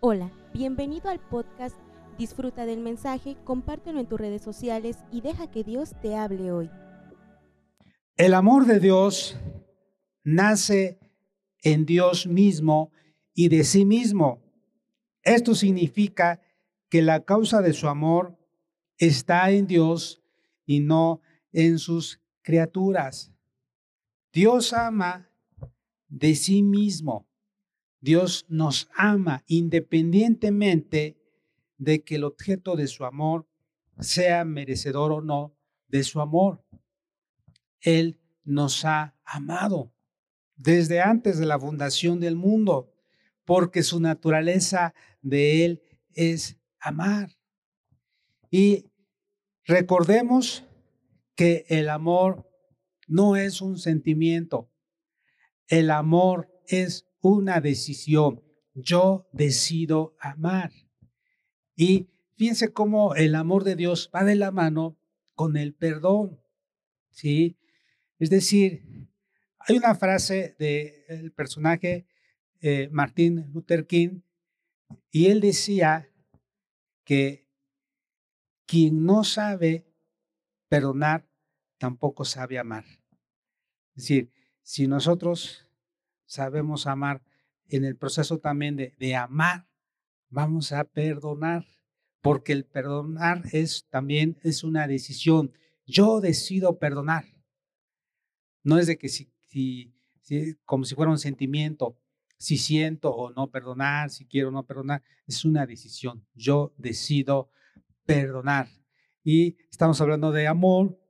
Hola, bienvenido al podcast. Disfruta del mensaje, compártelo en tus redes sociales y deja que Dios te hable hoy. El amor de Dios nace en Dios mismo y de sí mismo. Esto significa que la causa de su amor está en Dios y no en sus criaturas. Dios ama de sí mismo. Dios nos ama independientemente de que el objeto de su amor sea merecedor o no de su amor. Él nos ha amado desde antes de la fundación del mundo, porque su naturaleza de Él es amar. Y recordemos que el amor no es un sentimiento, el amor es una decisión. Yo decido amar. Y fíjense cómo el amor de Dios va de la mano con el perdón. ¿Sí? Es decir, hay una frase del personaje eh, Martin Luther King y él decía que quien no sabe perdonar tampoco sabe amar. Es decir, si nosotros sabemos amar en el proceso también de, amar, vamos a perdonar, porque el perdonar es también es una decisión. Yo decido perdonar. No es de que si, si, como si fuera un sentimiento, si siento o no perdonar, si quiero o no perdonar, es una decisión. Yo decido perdonar. Y estamos hablando de amor.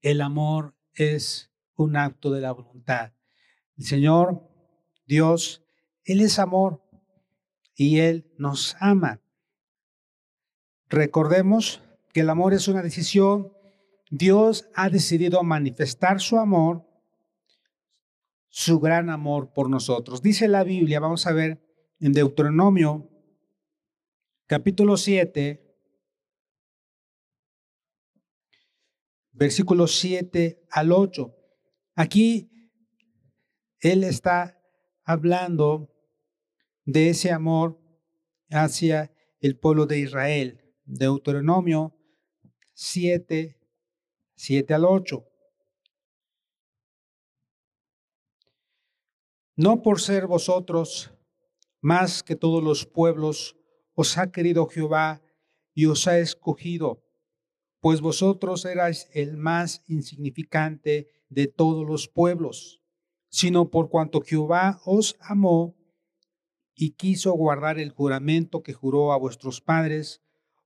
El amor es un acto de la voluntad. El Señor, Dios, Él es amor y Él nos ama. Recordemos que el amor es una decisión. Dios ha decidido manifestar su amor, su gran amor por nosotros. Dice la Biblia, vamos a ver en Deuteronomio capítulo 7, versículos 7 al 8. Aquí Él está hablando de ese amor hacia el pueblo de Israel. Deuteronomio 7, 7 al 8. No por ser vosotros más que todos los pueblos, os ha querido Jehová y os ha escogido, pues vosotros erais el más insignificante de todos los pueblos, sino por cuanto Jehová os amó y quiso guardar el juramento que juró a vuestros padres,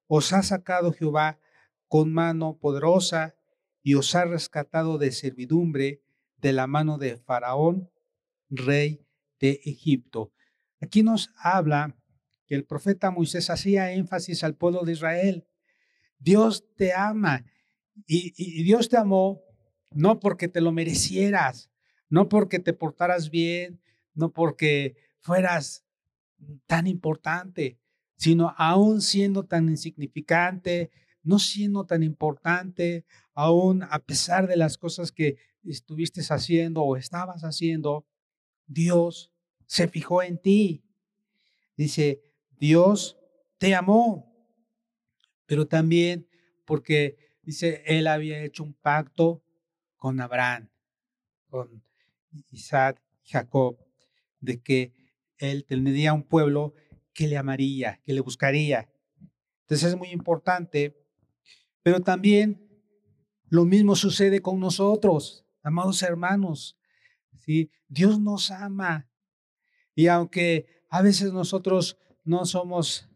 os ha sacado Jehová con mano poderosa y os ha rescatado de servidumbre de la mano de Faraón, rey de Egipto. Aquí nos habla que el profeta Moisés hacía énfasis al pueblo de Israel. Dios te ama y, Dios te amó no porque te lo merecieras, no porque te portaras bien, no porque fueras tan importante, sino aún siendo tan insignificante, no siendo tan importante, aún a pesar de las cosas que estuviste haciendo o estabas haciendo, Dios se fijó en ti. Dice, Dios te amó, pero también porque, dice, Él había hecho un pacto con Abraham, con Isaac y Jacob, de que él tendría un pueblo que le amaría, que le buscaría. Entonces es muy importante, pero también lo mismo sucede con nosotros, amados hermanos. ¿sí? Dios nos ama. Y aunque a veces nosotros no somos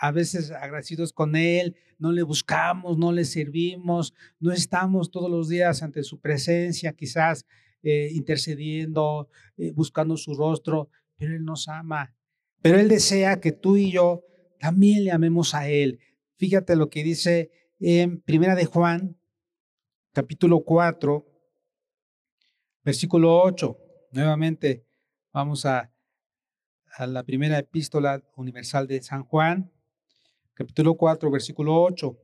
a veces agradecidos con Él, no le buscamos, no le servimos, no estamos todos los días ante su presencia, quizás eh, intercediendo, eh, buscando su rostro, pero Él nos ama. Pero Él desea que tú y yo también le amemos a Él. Fíjate lo que dice en Primera de Juan, capítulo 4, versículo 8. Nuevamente vamos a, a la primera epístola universal de San Juan, capítulo 4, versículo 8.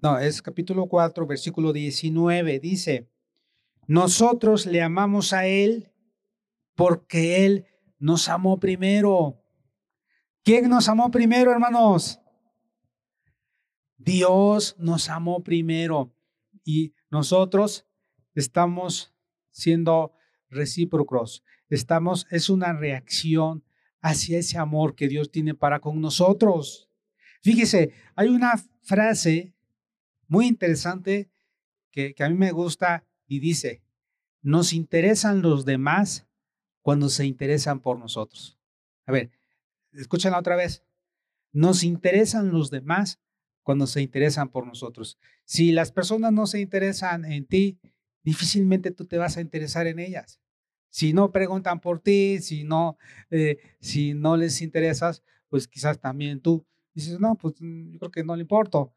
No, es capítulo 4, versículo 19. Dice, nosotros le amamos a Él porque Él nos amó primero. ¿Quién nos amó primero, hermanos? Dios nos amó primero y nosotros estamos siendo recíprocos. Estamos, es una reacción hacia ese amor que Dios tiene para con nosotros. Fíjese, hay una frase muy interesante que, que a mí me gusta y dice, nos interesan los demás cuando se interesan por nosotros. A ver, escúchenla otra vez. Nos interesan los demás cuando se interesan por nosotros. Si las personas no se interesan en ti, difícilmente tú te vas a interesar en ellas. Si no preguntan por ti, si no, eh, si no les interesas, pues quizás también tú dices, no, pues mm, yo creo que no le importo.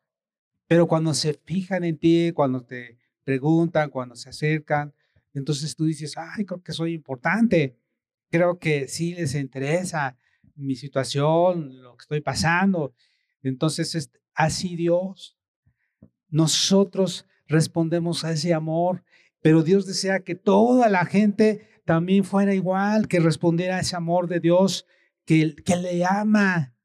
Pero cuando se fijan en ti, cuando te preguntan, cuando se acercan, entonces tú dices, ay, creo que soy importante. Creo que sí les interesa mi situación, lo que estoy pasando. Entonces, es así Dios. Nosotros respondemos a ese amor, pero Dios desea que toda la gente también fuera igual, que respondiera a ese amor de Dios, que, que le ama.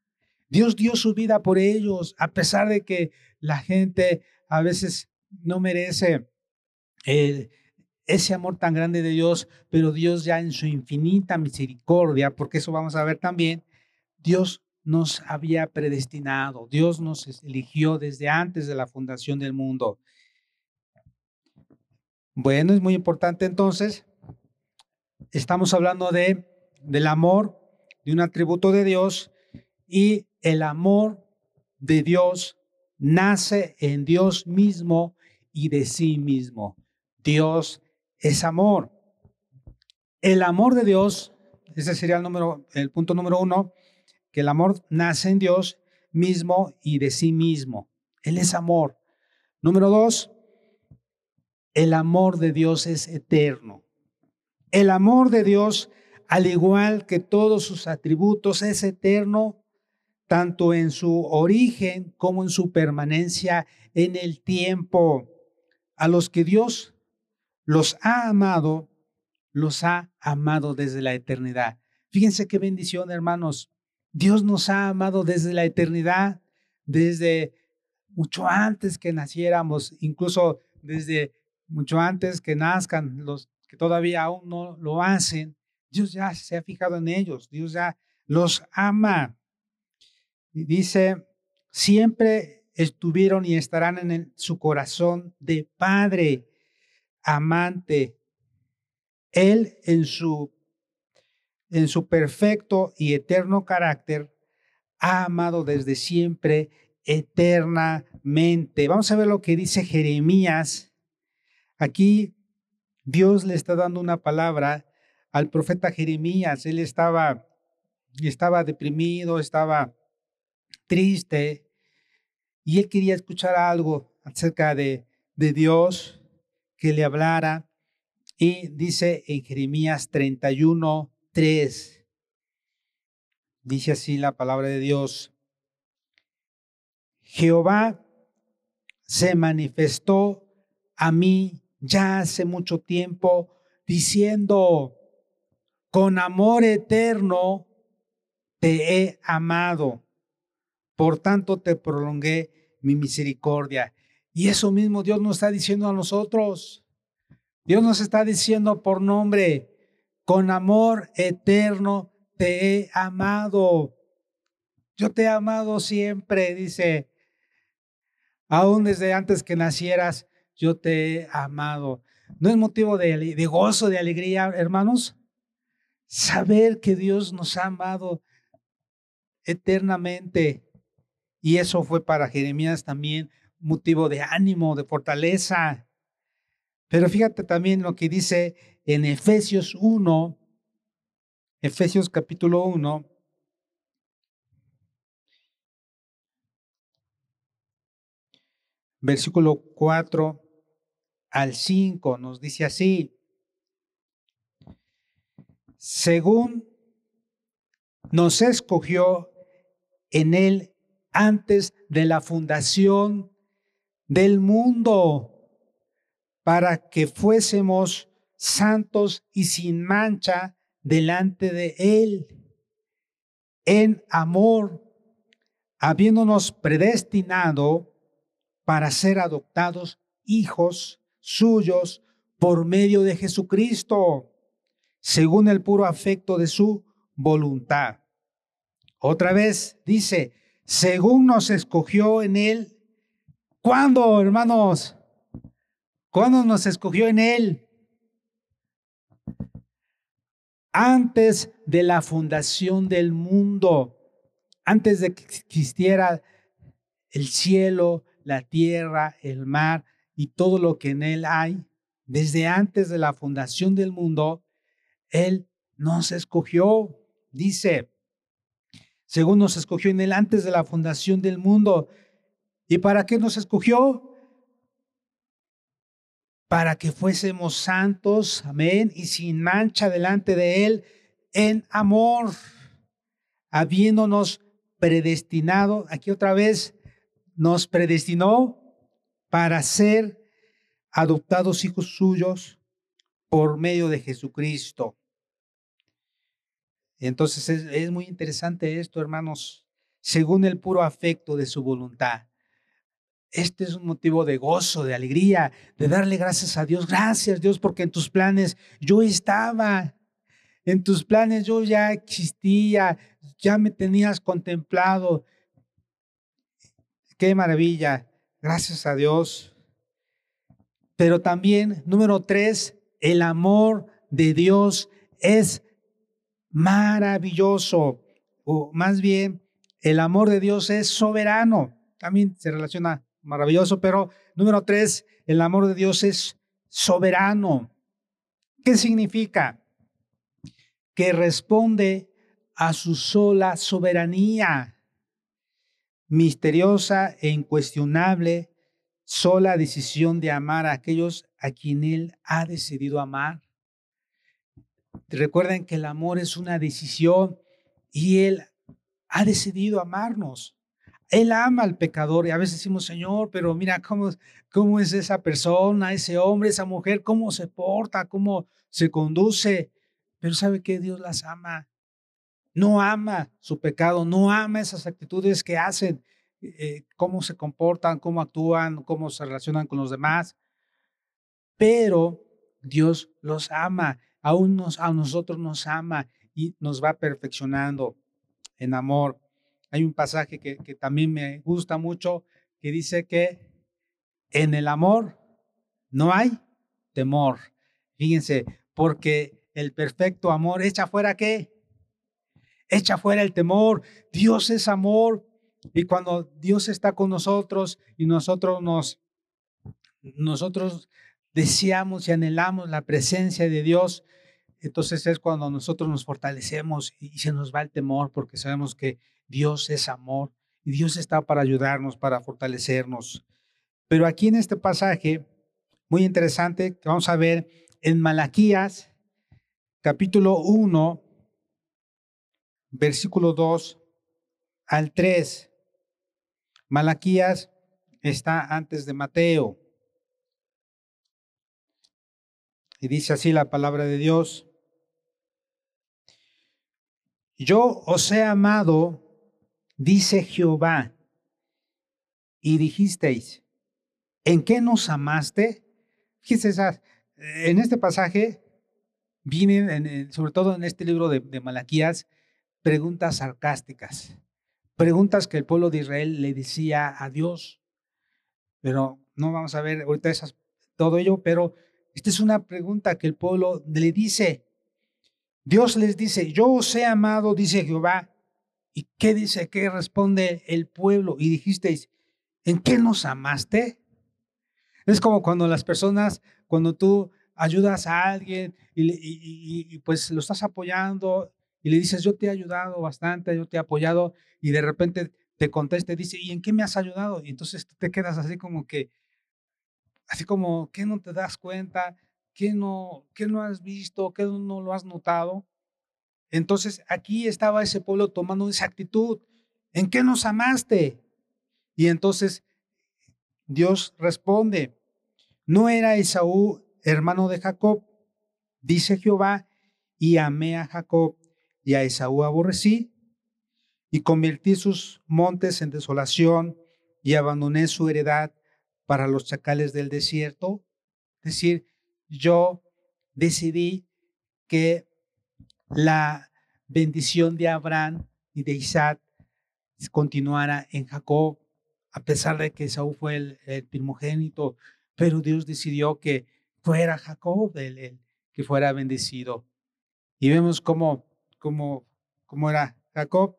Dios dio su vida por ellos, a pesar de que la gente a veces no merece ese amor tan grande de Dios, pero Dios ya en su infinita misericordia, porque eso vamos a ver también, Dios nos había predestinado, Dios nos eligió desde antes de la fundación del mundo. Bueno, es muy importante entonces, estamos hablando de del amor, de un atributo de Dios y el amor de Dios nace en Dios mismo y de sí mismo. Dios es amor. El amor de Dios, ese sería el número, el punto número uno, que el amor nace en Dios mismo y de sí mismo. Él es amor. Número dos, el amor de Dios es eterno. El amor de Dios, al igual que todos sus atributos, es eterno, tanto en su origen como en su permanencia en el tiempo. A los que Dios los ha amado, los ha amado desde la eternidad. Fíjense qué bendición, hermanos. Dios nos ha amado desde la eternidad, desde mucho antes que naciéramos, incluso desde mucho antes que nazcan los que todavía aún no lo hacen. Dios ya se ha fijado en ellos, Dios ya los ama. Y dice, siempre estuvieron y estarán en su corazón de Padre, amante. Él en su en su perfecto y eterno carácter, ha amado desde siempre, eternamente. Vamos a ver lo que dice Jeremías. Aquí Dios le está dando una palabra al profeta Jeremías. Él estaba, estaba deprimido, estaba triste y él quería escuchar algo acerca de, de Dios que le hablara. Y dice en Jeremías 31, 3. Dice así la palabra de Dios. Jehová se manifestó a mí ya hace mucho tiempo diciendo, con amor eterno te he amado, por tanto te prolongué mi misericordia. Y eso mismo Dios nos está diciendo a nosotros. Dios nos está diciendo por nombre, con amor eterno te he amado. Yo te he amado siempre, dice. Aún desde antes que nacieras, yo te he amado. ¿No es motivo de, de gozo, de alegría, hermanos? Saber que Dios nos ha amado eternamente. Y eso fue para Jeremías también motivo de ánimo, de fortaleza. Pero fíjate también lo que dice en Efesios 1, Efesios capítulo 1, versículo 4 al 5, nos dice así, según nos escogió en él antes de la fundación del mundo, para que fuésemos santos y sin mancha delante de Él. en amor, habiéndonos predestinado para ser adoptados hijos suyos por medio de Jesucristo, según el puro afecto de su voluntad. Otra vez dice, según nos escogió en él. ¿Cuándo, hermanos? ¿Cuándo nos escogió en él? Antes de la fundación del mundo, antes de que existiera el cielo, la tierra, el mar y todo lo que en él hay, desde antes de la fundación del mundo, Él nos escogió, dice, según nos escogió en Él antes de la fundación del mundo. ¿Y para qué nos escogió? Para que fuésemos santos, amén, y sin mancha delante de Él en amor, habiéndonos predestinado, aquí otra vez, nos predestinó para ser adoptados hijos suyos por medio de Jesucristo. Entonces es, muy interesante esto, hermanos, según el puro afecto de su voluntad. Este es un motivo de gozo, de alegría, de darle gracias a Dios. Gracias Dios porque en tus planes yo estaba. En tus planes yo ya existía, ya me tenías contemplado. Qué maravilla. Gracias a Dios. Pero también, número tres, el amor de Dios es maravilloso. O más bien, el amor de Dios es soberano. También se relaciona maravilloso, pero número tres, el amor de Dios es soberano. ¿Qué significa? Que responde a su sola soberanía, misteriosa e incuestionable, sola decisión de amar a aquellos a quien Él ha decidido amar. Recuerden que el amor es una decisión y Él ha decidido amarnos. Él ama al pecador y a veces decimos, Señor, pero mira cómo, es esa persona, ese hombre, esa mujer, cómo se porta, cómo se conduce. Pero sabe que Dios las ama. No ama su pecado, no ama esas actitudes que hacen. Eh, cómo se comportan, cómo actúan, cómo se relacionan con los demás. Pero Dios los ama, a nosotros nos ama y nos va perfeccionando en amor. Hay un pasaje que, también me gusta mucho que dice que en el amor no hay temor. Fíjense, porque el perfecto amor echa fuera qué? Echa fuera el temor. Dios es amor. Y cuando Dios está con nosotros y nosotros nos, nosotros deseamos y anhelamos la presencia de Dios, entonces es cuando nosotros nos fortalecemos y se nos va el temor porque sabemos que Dios es amor y Dios está para ayudarnos, para fortalecernos. Pero aquí en este pasaje, muy interesante, que vamos a ver en Malaquías, capítulo 1, versículo 2 al 3. Malaquías está antes de Mateo. Y dice así la palabra de Dios. Yo os he amado, dice Jehová, y dijisteis, ¿en qué nos amaste? Fíjense, en este pasaje vienen, sobre todo en este libro de, Malaquías, preguntas sarcásticas preguntas que el pueblo de Israel le decía a Dios. Pero no vamos a ver ahorita esas, todo ello, pero esta es una pregunta que el pueblo le dice. Dios les dice, yo os he amado, dice Jehová. ¿Y qué dice? ¿Qué responde el pueblo? Y dijisteis, ¿en qué nos amaste? Es como cuando las personas, cuando tú ayudas a alguien y, pues lo estás apoyando y le dices, yo te he ayudado bastante, yo te he apoyado, y de repente te contesta y dice, ¿y en qué me has ayudado? Y entonces te quedas así como que, así como, ¿qué no te das cuenta? ¿Qué no, no has visto? ¿Qué no lo has notado? Entonces aquí estaba ese pueblo tomando esa actitud. ¿En qué nos amaste? Y entonces Dios responde, ¿no era Esaú hermano de Jacob? Dice Jehová, y amé a Jacob y a Esaú aborrecí. y convertí sus montes en desolación y abandoné su heredad para los chacales del desierto. Es decir, yo decidí que la bendición de Abraham y de Isaac continuara en Jacob, a pesar de que Saúl fue el, primogénito, pero Dios decidió que fuera Jacob el, que fuera bendecido. Y vemos cómo, cómo, cómo era Jacob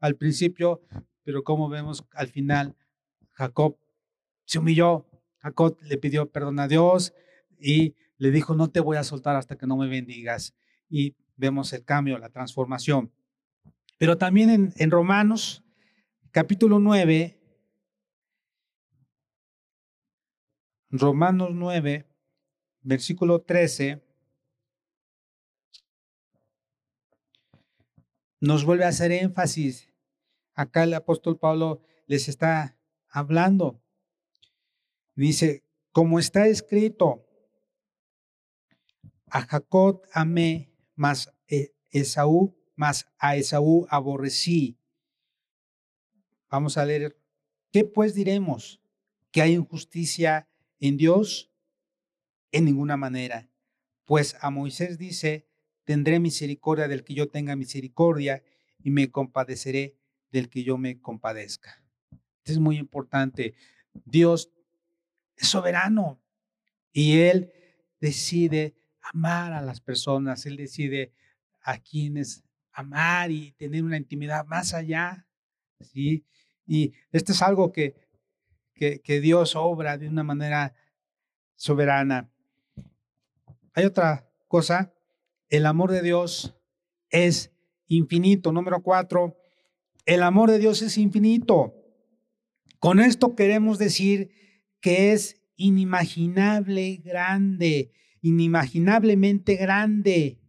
al principio, pero como vemos al final, Jacob se humilló, Jacob le pidió perdón a Dios y le dijo, no te voy a soltar hasta que no me bendigas. Y vemos el cambio, la transformación. Pero también en, Romanos, capítulo 9, Romanos 9, versículo 13, nos vuelve a hacer énfasis. Acá el apóstol Pablo les está hablando. Dice, como está escrito, a Jacob amé, mas Esaú, mas a Esaú aborrecí. Vamos a leer, ¿qué pues diremos? ¿Que hay injusticia en Dios? En ninguna manera. Pues a Moisés dice, tendré misericordia del que yo tenga misericordia y me compadeceré del que yo me compadezca. es muy importante. Dios es soberano y Él decide amar a las personas, Él decide a quienes amar y tener una intimidad más allá. ¿sí? Y esto es algo que, que, que Dios obra de una manera soberana. Hay otra cosa el amor de Dios es infinito. Número cuatro, el amor de Dios es infinito. Con esto queremos decir que es inimaginable grande, inimaginablemente grande.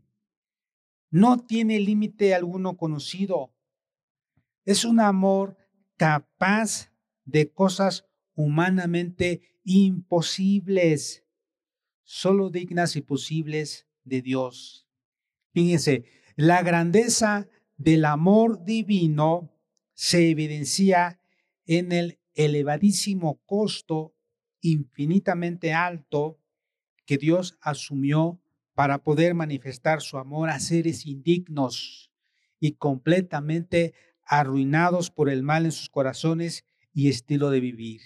No tiene límite alguno conocido. Es un amor capaz de cosas humanamente imposibles, solo dignas y posibles de Dios. Fíjense, la grandeza del amor divino se evidencia en el elevadísimo costo infinitamente alto que Dios asumió para poder manifestar su amor a seres indignos y completamente arruinados por el mal en sus corazones y estilo de vivir.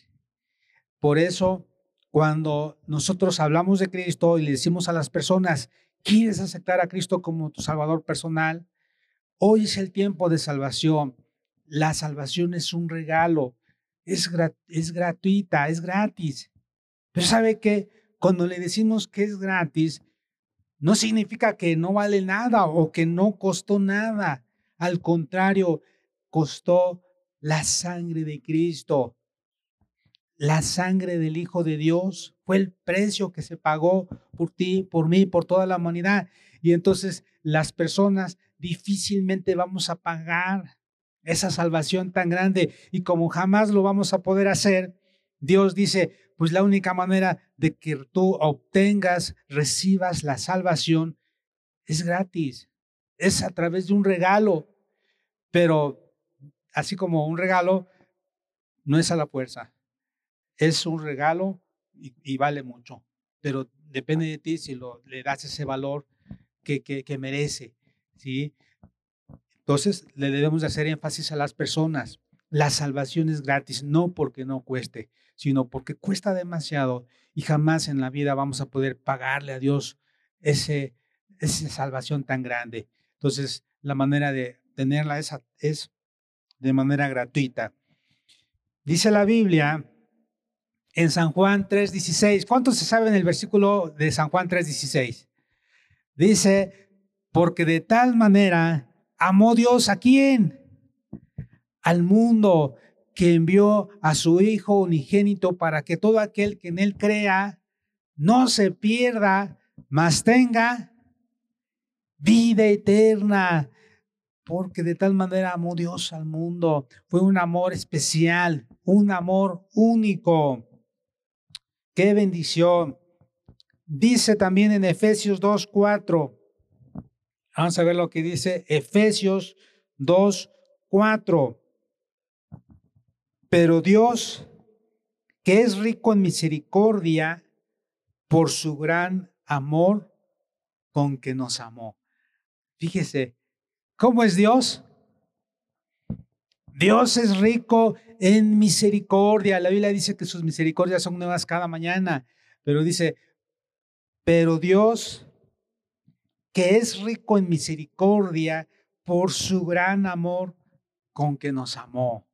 Por eso, cuando nosotros hablamos de Cristo y le decimos a las personas, ¿Quieres aceptar a Cristo como tu Salvador personal? Hoy es el tiempo de salvación. La salvación es un regalo, es, es gratuita, es gratis. Pero ¿sabe que Cuando le decimos que es gratis, no significa que no vale nada o que no costó nada. Al contrario, costó la sangre de Cristo. La sangre del Hijo de Dios fue el precio que se pagó por ti, por mí, por toda la humanidad. Y entonces las personas difícilmente vamos a pagar esa salvación tan grande. Y como jamás lo vamos a poder hacer, Dios dice, pues la única manera de que tú obtengas, recibas la salvación es gratis. Es a través de un regalo. Pero así como un regalo, no es a la fuerza es un regalo y, vale mucho, pero depende de ti si lo, le das ese valor que, que, merece, ¿sí? Entonces, le debemos de hacer énfasis a las personas. La salvación es gratis, no porque no cueste, sino porque cuesta demasiado y jamás en la vida vamos a poder pagarle a Dios ese, esa salvación tan grande. Entonces, la manera de tenerla es, es de manera gratuita. Dice la Biblia en San Juan 3:16. ¿Cuántos se saben el versículo de San Juan 3:16? Dice, porque de tal manera amó Dios a quién? Al mundo que envió a su Hijo unigénito para que todo aquel que en él crea no se pierda, mas tenga vida eterna. Porque de tal manera amó Dios al mundo. Fue un amor especial, un amor único. Qué bendición. Dice también en Efesios 2.4. Vamos a ver lo que dice Efesios 2, 4. Pero Dios, que es rico en misericordia, por su gran amor con que nos amó. Fíjese, ¿cómo es Dios? Dios es rico en misericordia. La Biblia dice que sus misericordias son nuevas cada mañana, pero dice, pero Dios, que es rico en misericordia por su gran amor con que nos amó.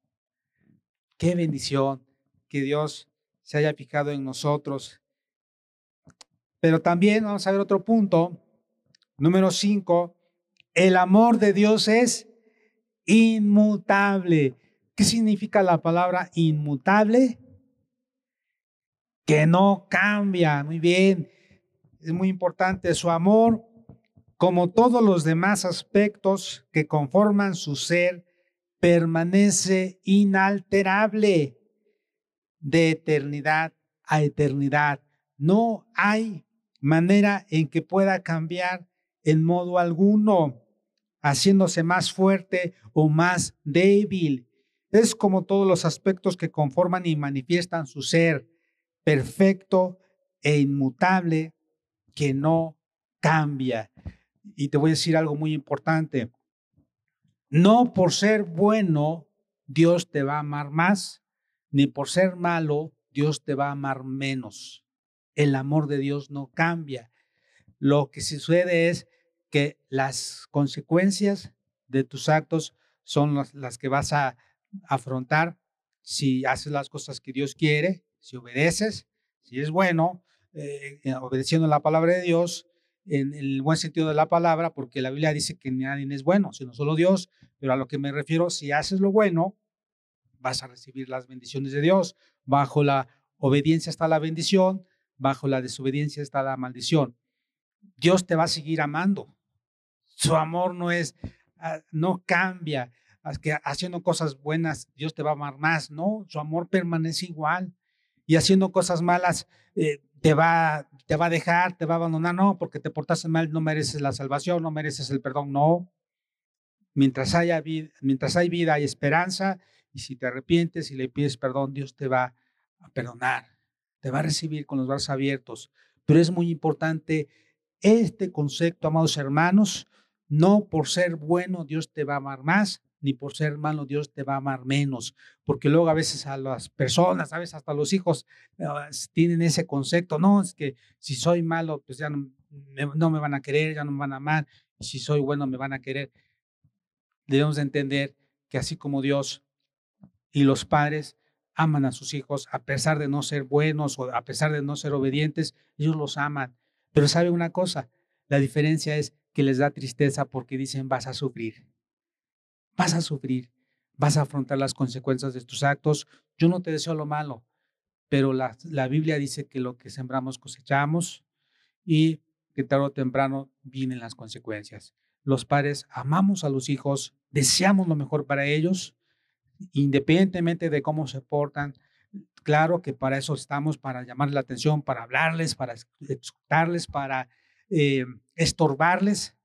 Qué bendición que Dios se haya fijado en nosotros. Pero también vamos a ver otro punto, número cinco, el amor de Dios es inmutable. ¿Qué significa la palabra inmutable? Que no cambia. Muy bien. Es muy importante su amor, como todos los demás aspectos que conforman su ser, permanece inalterable de eternidad a eternidad. No hay manera en que pueda cambiar en modo alguno haciéndose más fuerte o más débil. Es como todos los aspectos que conforman y manifiestan su ser perfecto e inmutable que no cambia. Y te voy a decir algo muy importante. No por ser bueno, Dios te va a amar más, ni por ser malo, Dios te va a amar menos. El amor de Dios no cambia. Lo que sucede es que las consecuencias de tus actos son las, que vas a afrontar si haces las cosas que Dios quiere, si obedeces, si es bueno, eh, eh, obedeciendo la palabra de Dios en, el buen sentido de la palabra, porque la Biblia dice que nadie es bueno, sino solo Dios, pero a lo que me refiero, si haces lo bueno, vas a recibir las bendiciones de Dios. Bajo la obediencia está la bendición, bajo la desobediencia está la maldición. Dios te va a seguir amando. Su amor no es, ah, no cambia. Que haciendo cosas buenas, Dios te va a amar más. No, su amor permanece igual. Y haciendo cosas malas, eh, te, va, te va a dejar, te va a abandonar. No, porque te portaste mal, no mereces la salvación, no mereces el perdón. No. Mientras, haya vida, mientras hay vida, hay esperanza. Y si te arrepientes y le pides perdón, Dios te va a perdonar. Te va a recibir con los brazos abiertos. Pero es muy importante este concepto, amados hermanos, no por ser bueno Dios te va a amar más, ni por ser malo Dios te va a amar menos, porque luego a veces a las personas, a veces hasta los hijos ah, tienen ese concepto, no, es que si soy malo, pues ya no me, van a querer, ya no me van a amar, si soy bueno me van a querer. Debemos de entender que así como Dios y los padres aman a sus hijos, a pesar de no ser buenos o a pesar de no ser obedientes, ellos los aman. Pero sabe una cosa, la diferencia es que les da tristeza porque dicen vas a sufrir. Vas a sufrir, vas a afrontar las consecuencias de tus actos. Yo no te deseo lo malo, pero la, la Biblia dice que lo que sembramos cosechamos y que tarde o temprano vienen las consecuencias. Los padres amamos a los hijos, deseamos lo mejor para ellos, independientemente de cómo se portan. Claro que para eso estamos, para llamar la atención, para hablarles, para escucharles, para eh, estorbarles,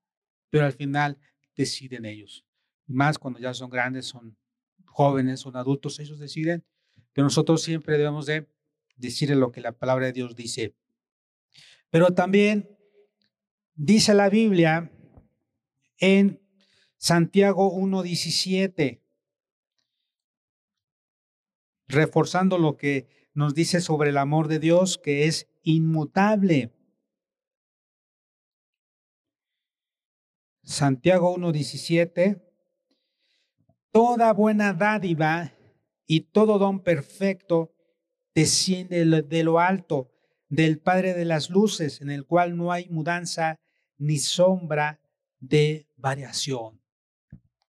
pero al final deciden ellos. Y más cuando ya son grandes, son jóvenes, son adultos, ellos deciden. Pero nosotros siempre debemos de decirle lo que la palabra de Dios dice. Pero también dice la Biblia en Santiago 1.17, reforzando lo que nos dice sobre el amor de Dios, que es inmutable. Santiago 1.17, toda buena dádiva y todo don perfecto desciende de lo alto, del Padre de las Luces, en el cual no hay mudanza ni sombra de variación.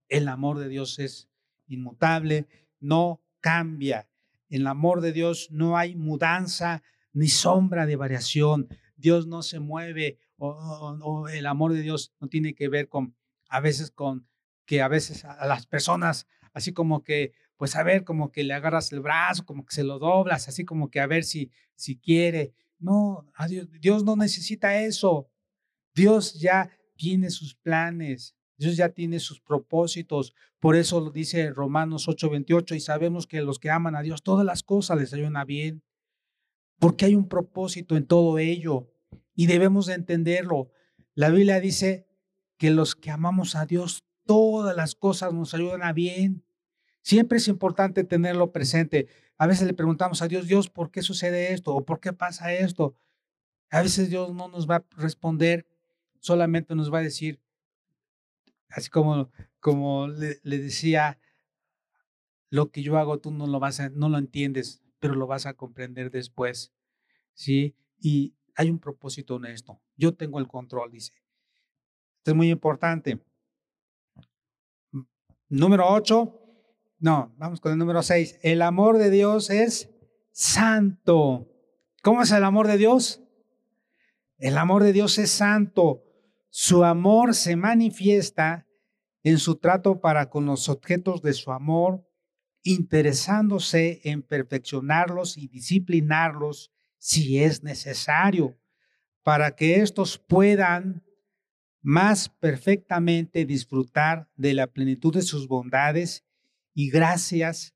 El amor de Dios es inmutable, no cambia. En el amor de Dios no hay mudanza ni sombra de variación. Dios no se mueve o, el amor de Dios no tiene que ver con, a veces con que a veces a las personas, así como que, pues a ver, como que le agarras el brazo, como que se lo doblas, así como que a ver si, si quiere. No, Dios, Dios no necesita eso. Dios ya tiene sus planes. Dios ya tiene sus propósitos. Por eso lo dice Romanos 8:28 y sabemos que los que aman a Dios, todas las cosas les ayudan a bien. Porque hay un propósito en todo ello y debemos de entenderlo. La Biblia dice que los que amamos a Dios, todas las cosas nos ayudan a bien. Siempre es importante tenerlo presente. A veces le preguntamos a Dios, Dios, ¿por qué sucede esto? ¿O por qué pasa esto? A veces Dios no nos va a responder, solamente nos va a decir, así como, como le, decía, lo que yo hago tú no lo vas a, no lo entiendes, pero lo vas a comprender después. ¿Sí? Y hay un propósito en esto. Yo tengo el control, dice. Esto es muy importante. Número 8. No, vamos con el número 6. El amor de Dios es santo. ¿Cómo es el amor de Dios? El amor de Dios es santo. Su amor se manifiesta en su trato para con los objetos de su amor, interesándose en perfeccionarlos y disciplinarlos si es necesario, para que éstos puedan más perfectamente disfrutar de la plenitud de sus bondades y gracias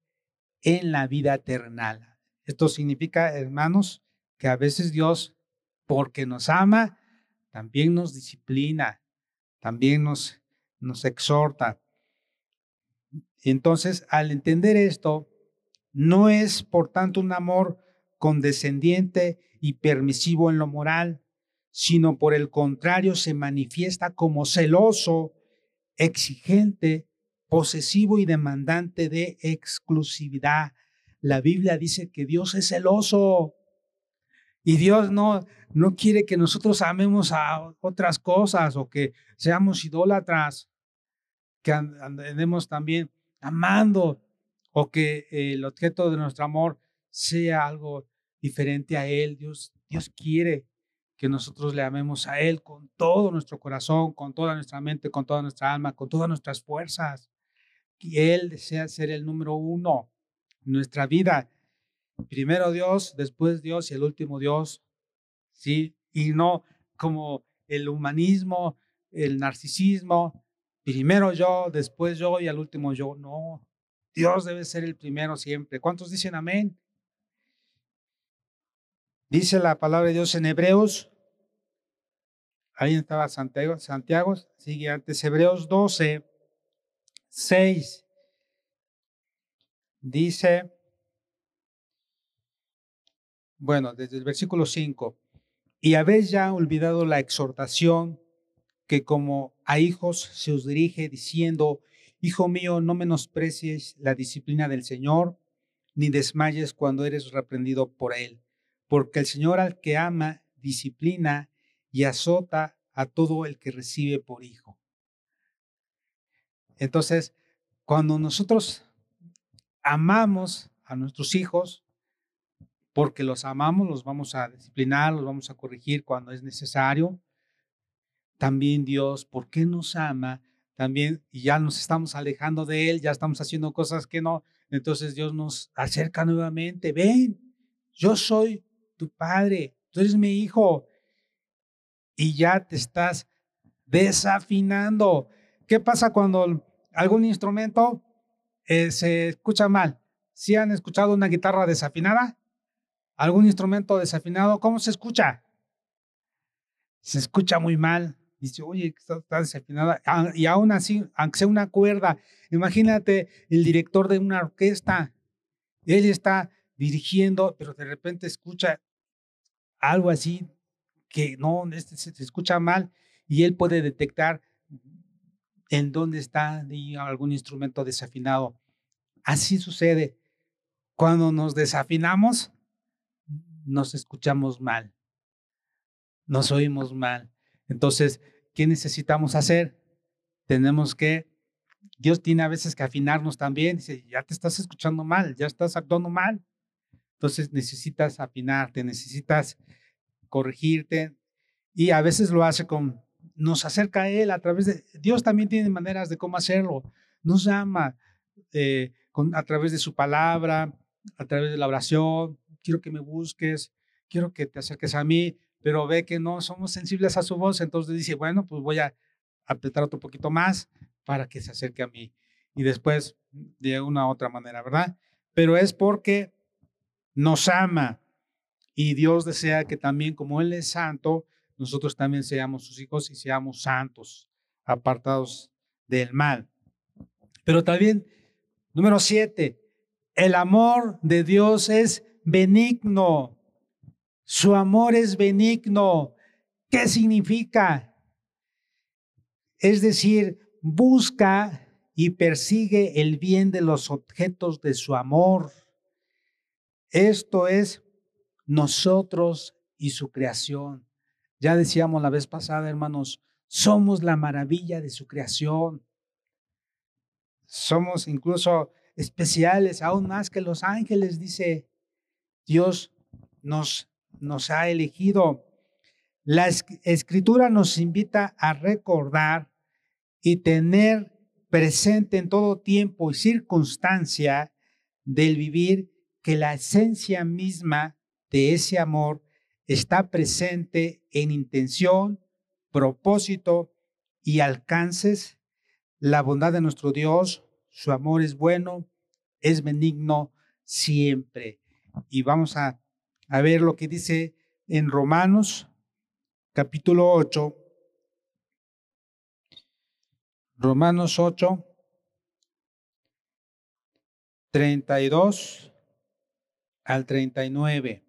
en la vida eterna. Esto significa, hermanos, que a veces Dios porque nos ama, también nos disciplina, también nos, nos exhorta. Entonces, al entender esto, no es por tanto un amor condescendiente y permisivo en lo moral, sino por el contrario se manifiesta como celoso, exigente, posesivo y demandante de exclusividad. La Biblia dice que Dios es celoso. Y Dios no, no quiere que nosotros amemos a otras cosas o que seamos idólatras, que andemos también amando o que el objeto de nuestro amor sea algo diferente a Él. Dios, Dios quiere que nosotros le amemos a Él con todo nuestro corazón, con toda nuestra mente, con toda nuestra alma, con todas nuestras fuerzas. Y Él desea ser el número uno en nuestra vida. Primero Dios, después Dios y el último Dios, ¿sí? Y no como el humanismo, el narcisismo, primero yo, después yo y al último yo. No, Dios debe ser el primero siempre. ¿Cuántos dicen amén? Dice la palabra de Dios en Hebreos. Ahí estaba Santiago, Santiago sigue antes, Hebreos 12, 6. Dice, bueno, desde el versículo 5, y habéis ya olvidado la exhortación que como a hijos se os dirige diciendo, Hijo mío, no menosprecies la disciplina del Señor, ni desmayes cuando eres reprendido por Él, porque el Señor al que ama, disciplina y azota a todo el que recibe por hijo. Entonces, cuando nosotros amamos a nuestros hijos, porque los amamos, los vamos a disciplinar, los vamos a corregir cuando es necesario. También Dios, ¿por qué nos ama? También, y ya nos estamos alejando de Él, ya estamos haciendo cosas que no. Entonces Dios nos acerca nuevamente. Ven, yo soy tu padre, tú eres mi hijo. Y ya te estás desafinando. ¿Qué pasa cuando algún instrumento eh, se escucha mal? ¿Si han escuchado una guitarra desafinada? algún instrumento desafinado, ¿cómo se escucha? Se escucha muy mal. Dice, oye, está, desafinada. Ah, y aún así, aunque sea una cuerda, imagínate el director de una orquesta. Él está dirigiendo, pero de repente escucha algo así que no, este se, escucha mal y él puede detectar en dónde está algún instrumento desafinado. Así sucede. Cuando nos desafinamos, nos escuchamos mal, nos oímos mal. Entonces, ¿qué necesitamos hacer? Tenemos que, Dios tiene a veces que afinarnos también. Dice, ya te estás escuchando mal, ya estás actuando mal. Entonces necesitas afinarte, necesitas corregirte. Y a veces lo hace con, nos acerca a Él a través de, Dios también tiene maneras de cómo hacerlo. Nos llama eh, con, a través de su palabra, a través de la oración, quiero que me busques, quiero que te acerques a mí, pero ve que no somos sensibles a su voz, entonces dice, bueno, pues voy a apretar otro poquito más para que se acerque a mí. Y después de una u otra manera, ¿verdad? Pero es porque nos ama y Dios desea que también como Él es santo, nosotros también seamos sus hijos y seamos santos, apartados del mal. Pero también, número siete, el amor de Dios es benigno. Su amor es benigno. ¿Qué significa? Es decir, busca y persigue el bien de los objetos de su amor. Esto es nosotros y su creación. Ya decíamos la vez pasada, hermanos, somos la maravilla de su creación. Somos incluso especiales, aún más que los ángeles, dice Dios nos, ha elegido. La escritura nos invita a recordar y tener presente en todo tiempo y circunstancia del vivir que la esencia misma de ese amor está presente en intención, propósito y alcances. La bondad de nuestro Dios, su amor es bueno, es benigno siempre. Y vamos a, a ver lo que dice en Romanos capítulo 8, Romanos 8, 32 al 39.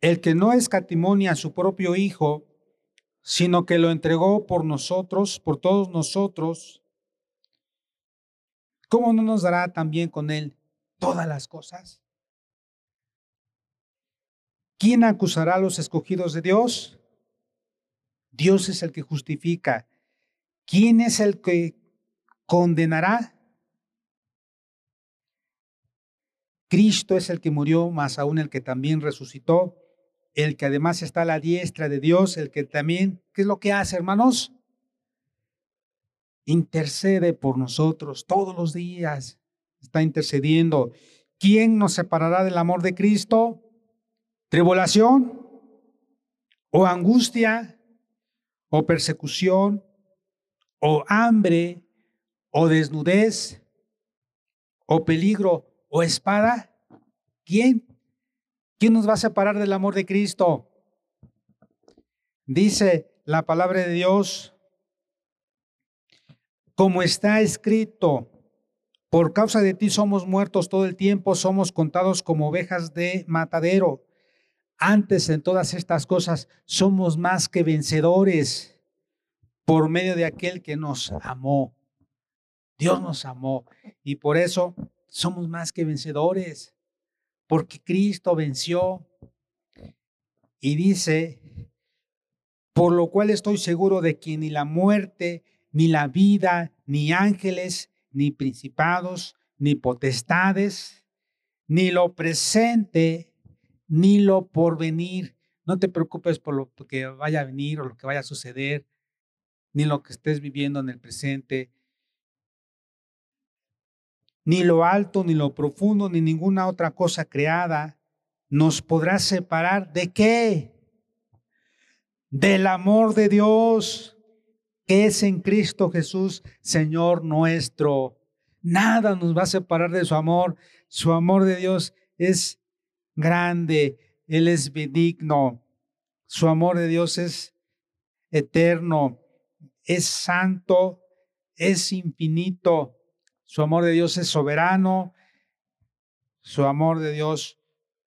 El que no escatimonia a su propio Hijo, sino que lo entregó por nosotros, por todos nosotros, ¿cómo no nos dará también con Él todas las cosas? ¿Quién acusará a los escogidos de Dios? Dios es el que justifica. ¿Quién es el que condenará? Cristo es el que murió, más aún el que también resucitó, el que además está a la diestra de Dios, el que también, ¿qué es lo que hace, hermanos? Intercede por nosotros todos los días, está intercediendo. ¿Quién nos separará del amor de Cristo? tribulación o angustia o persecución o hambre o desnudez o peligro o espada. ¿Quién? ¿Quién nos va a separar del amor de Cristo? Dice la palabra de Dios, como está escrito, por causa de ti somos muertos todo el tiempo, somos contados como ovejas de matadero. Antes en todas estas cosas somos más que vencedores por medio de aquel que nos amó. Dios nos amó y por eso somos más que vencedores, porque Cristo venció. Y dice, por lo cual estoy seguro de que ni la muerte, ni la vida, ni ángeles, ni principados, ni potestades, ni lo presente, ni lo por venir. No te preocupes por lo que vaya a venir o lo que vaya a suceder, ni lo que estés viviendo en el presente. Ni lo alto, ni lo profundo, ni ninguna otra cosa creada nos podrá separar de qué? Del amor de Dios que es en Cristo Jesús, Señor nuestro. Nada nos va a separar de su amor. Su amor de Dios es grande, Él es benigno, su amor de Dios es eterno, es santo, es infinito, su amor de Dios es soberano, su amor de Dios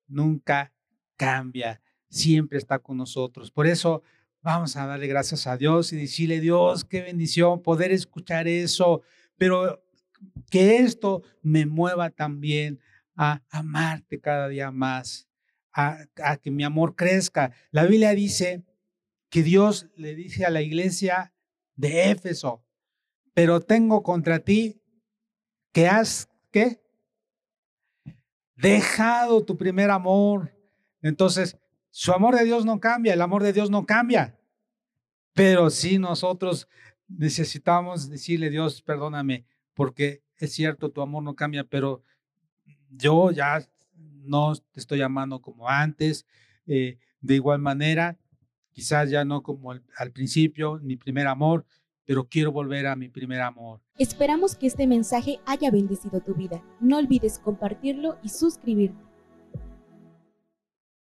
nunca cambia, siempre está con nosotros. Por eso vamos a darle gracias a Dios y decirle, Dios, qué bendición poder escuchar eso, pero que esto me mueva también a amarte cada día más, a, que mi amor crezca. La Biblia dice que Dios le dice a la iglesia de Éfeso, pero tengo contra ti que has, ¿qué? Dejado tu primer amor. Entonces, su amor de Dios no cambia, el amor de Dios no cambia. Pero sí nosotros necesitamos decirle, Dios, perdóname, porque es cierto, tu amor no cambia, pero yo ya no te estoy amando como antes. Eh, de igual manera, quizás ya no como al principio, mi primer amor, pero quiero volver a mi primer amor. Esperamos que este mensaje haya bendecido tu vida. No olvides compartirlo y suscribirte.